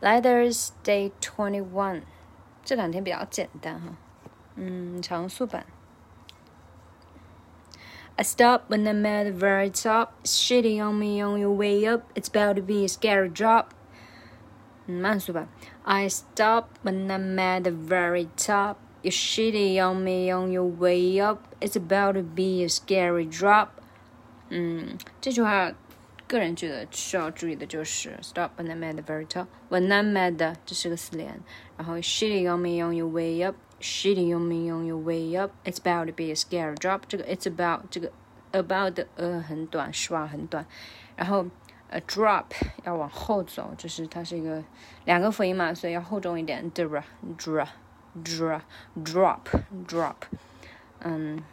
Lighters Day Twenty One，这两天比较简单哈，嗯，常速版。I stop when I'm at the very top. Shitty on me on your way up. It's about to be a scary drop. 慢速版。I stop when I'm at the very top. You're shitty on me on your way up. It's about to be a scary drop. 嗯，这句话个人觉得需要注意的就是 stop when I'm at the very top。when I'm at 这是个四连，然后 shitty on me on your way up。shitty on me on your way up。It's about to be a scary drop。这个 it's about 这个 about 的呃很短，schwa 很短，然后呃 drop 要往后走，就是它是一个两个辅音嘛，所以要厚重一点。dra dra dra drop drop。嗯。